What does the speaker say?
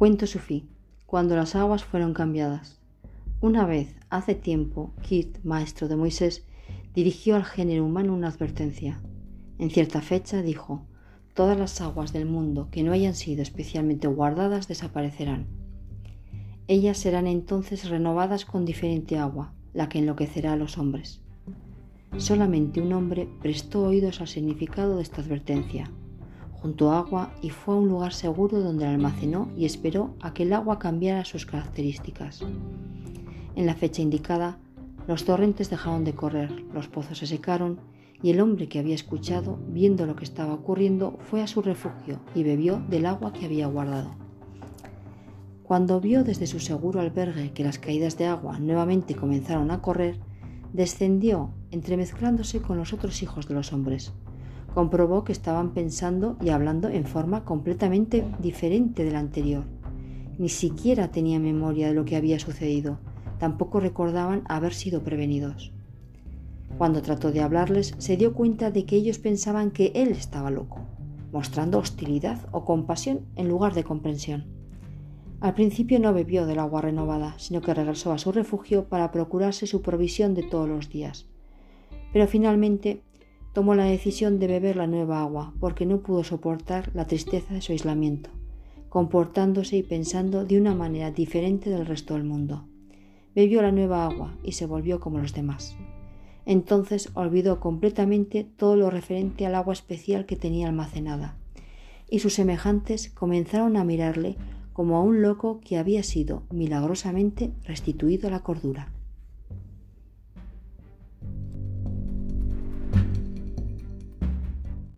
Cuento su fin, cuando las aguas fueron cambiadas. Una vez, hace tiempo, Kit, maestro de Moisés, dirigió al género humano una advertencia. En cierta fecha dijo, todas las aguas del mundo que no hayan sido especialmente guardadas desaparecerán. Ellas serán entonces renovadas con diferente agua, la que enloquecerá a los hombres. Solamente un hombre prestó oídos al significado de esta advertencia. Junto agua y fue a un lugar seguro donde la almacenó y esperó a que el agua cambiara sus características. En la fecha indicada, los torrentes dejaron de correr, los pozos se secaron y el hombre que había escuchado, viendo lo que estaba ocurriendo, fue a su refugio y bebió del agua que había guardado. Cuando vio desde su seguro albergue que las caídas de agua nuevamente comenzaron a correr, descendió, entremezclándose con los otros hijos de los hombres. Comprobó que estaban pensando y hablando en forma completamente diferente de la anterior. Ni siquiera tenía memoria de lo que había sucedido, tampoco recordaban haber sido prevenidos. Cuando trató de hablarles, se dio cuenta de que ellos pensaban que él estaba loco, mostrando hostilidad o compasión en lugar de comprensión. Al principio no bebió del agua renovada, sino que regresó a su refugio para procurarse su provisión de todos los días. Pero finalmente tomó la decisión de beber la nueva agua, porque no pudo soportar la tristeza de su aislamiento, comportándose y pensando de una manera diferente del resto del mundo. Bebió la nueva agua y se volvió como los demás. Entonces olvidó completamente todo lo referente al agua especial que tenía almacenada, y sus semejantes comenzaron a mirarle como a un loco que había sido milagrosamente restituido a la cordura.